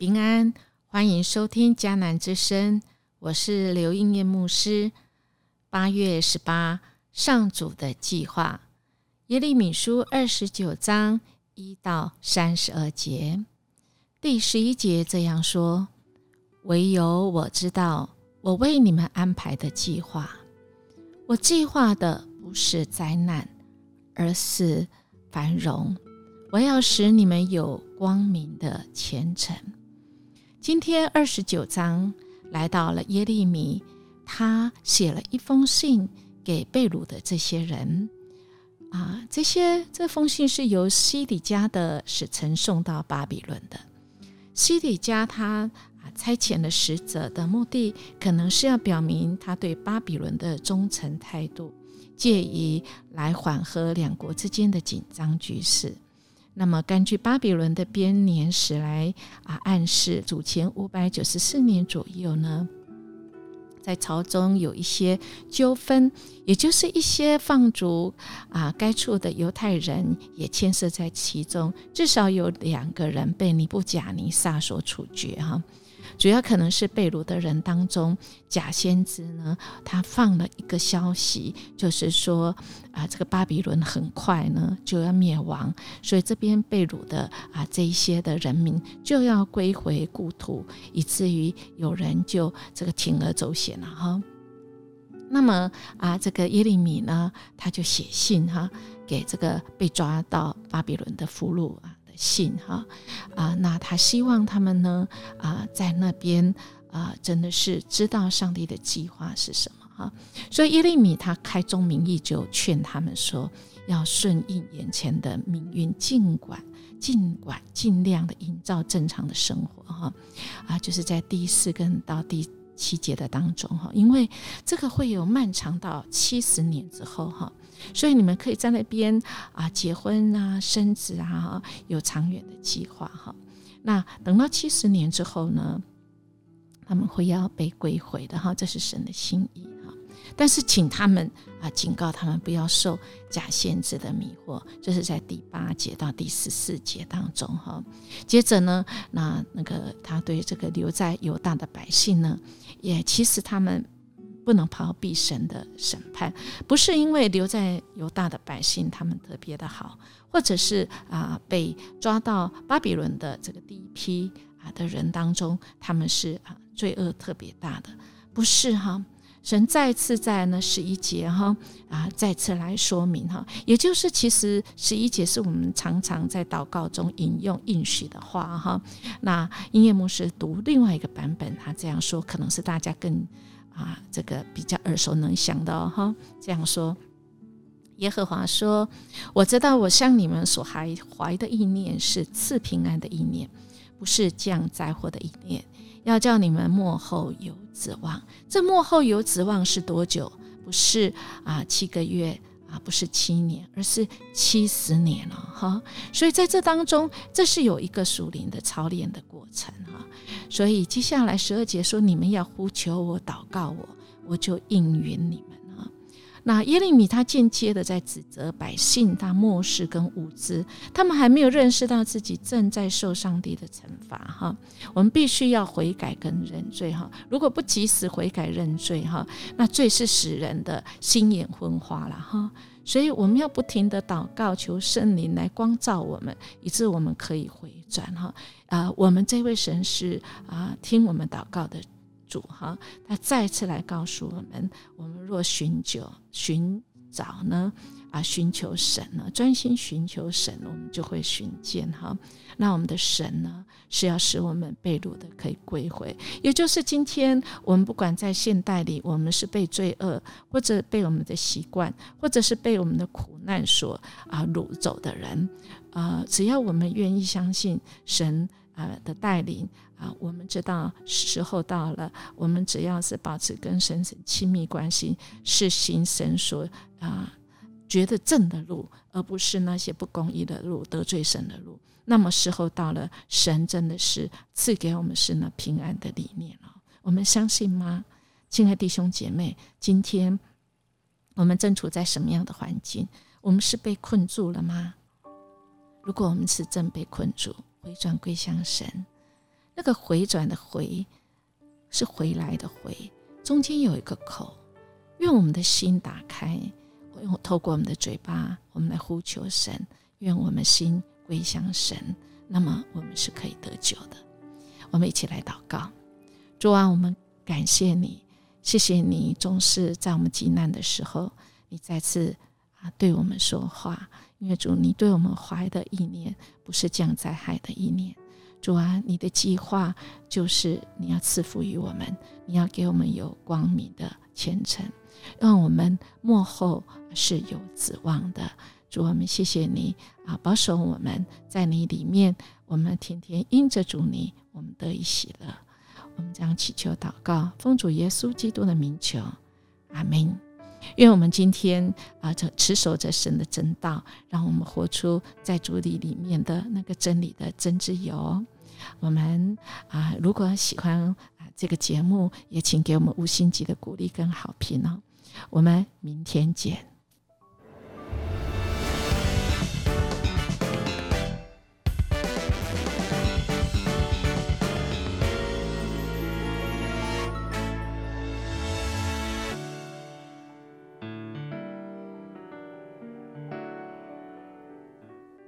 平安，欢迎收听迦南之声，我是刘应念牧师。八月十八，上主的计划，耶利米书二十九章一到三十二节，第十一节这样说：唯有我知道，我为你们安排的计划，我计划的不是灾难，而是繁荣。我要使你们有光明的前程。今天二十九章来到了耶利米，他写了一封信给被掳的这些人啊，这些这封信是由西底家的使臣送到巴比伦的。西底家他啊差遣了使者的目的，可能是要表明他对巴比伦的忠诚态度，借以来缓和两国之间的紧张局势。那么，根据巴比伦的编年史来啊暗示，主前五百九十四年左右呢，在朝中有一些纠纷，也就是一些放逐啊该处的犹太人也牵涉在其中，至少有两个人被尼布甲尼撒所处决哈。主要可能是被掳的人当中，假先知呢，他放了一个消息，就是说啊，这个巴比伦很快呢就要灭亡，所以这边被掳的啊这一些的人民就要归回故土，以至于有人就这个铤而走险了哈。那么啊，这个耶利米呢，他就写信哈，给这个被抓到巴比伦的俘虏啊。信哈啊，那他希望他们呢啊，在那边啊，真的是知道上帝的计划是什么哈。所以耶利米他开宗明义就劝他们说，要顺应眼前的命运，尽管尽管尽量的营造正常的生活哈啊，就是在第四跟到第。七节的当中哈，因为这个会有漫长到七十年之后哈，所以你们可以在那边啊结婚啊生子啊，有长远的计划哈。那等到七十年之后呢，他们会要被归回的哈，这是神的心意。但是请他们啊警告他们不要受假先知的迷惑，这是在第八节到第十四节当中哈。接着呢，那那个他对这个留在犹大的百姓呢。也其实他们不能逃避神的审判，不是因为留在犹大的百姓他们特别的好，或者是啊被抓到巴比伦的这个第一批啊的人当中，他们是啊罪恶特别大的，不是哈。神再次在那十一节哈啊再次来说明哈，也就是其实十一节是我们常常在祷告中引用应许的话哈。那音乐牧师读另外一个版本，他这样说，可能是大家更啊这个比较耳熟能详的哈。这样说，耶和华说：“我知道我向你们所怀怀的意念是赐平安的意念，不是降灾祸的意念。”要叫你们幕后有指望，这幕后有指望是多久？不是啊，七个月啊，不是七年，而是七十年了哈。所以在这当中，这是有一个属灵的操练的过程哈。所以接下来十二节说，你们要呼求我，祷告我，我就应允你们。那耶利米他间接的在指责百姓，他漠视跟无知，他们还没有认识到自己正在受上帝的惩罚哈。我们必须要悔改跟认罪哈。如果不及时悔改认罪哈，那罪是使人的心眼昏花了哈。所以我们要不停的祷告，求圣灵来光照我们，以致我们可以回转哈。啊，我们这位神是啊，听我们祷告的。主哈，他再次来告诉我们：我们若寻求、寻找呢，啊，寻求神呢，专心寻求神，我们就会寻见哈。那我们的神呢，是要使我们被掳的可以归回，也就是今天我们不管在现代里，我们是被罪恶，或者被我们的习惯，或者是被我们的苦难所啊掳走的人，啊，只要我们愿意相信神。啊的带领啊，我们知道时候到了，我们只要是保持跟神神亲密关系，是行神所啊觉得正的路，而不是那些不公义的路、得罪神的路。那么时候到了，神真的是赐给我们是那平安的理念了。我们相信吗，亲爱弟兄姐妹？今天我们正处在什么样的环境？我们是被困住了吗？如果我们是正被困住，回转归向神，那个回转的回是回来的回，中间有一个口。愿我们的心打开，用透过我们的嘴巴，我们来呼求神。愿我们心归向神，那么我们是可以得救的。我们一起来祷告，主啊，我们感谢你，谢谢你总是在我们极难的时候，你再次啊对我们说话。因为主，你对我们怀的意念不是降灾害的意念。主啊，你的计划就是你要赐福于我们，你要给我们有光明的前程，让我们幕后是有指望的。主，我们谢谢你啊，保守我们在你里面，我们天天因着主你，我们得以喜乐。我们将祈求祷告，奉主耶稣基督的名求，阿门。因为我们今天啊，这持守着神的真道，让我们活出在主里里面的那个真理的真自由。我们啊，如果喜欢啊这个节目，也请给我们五星级的鼓励跟好评哦。我们明天见。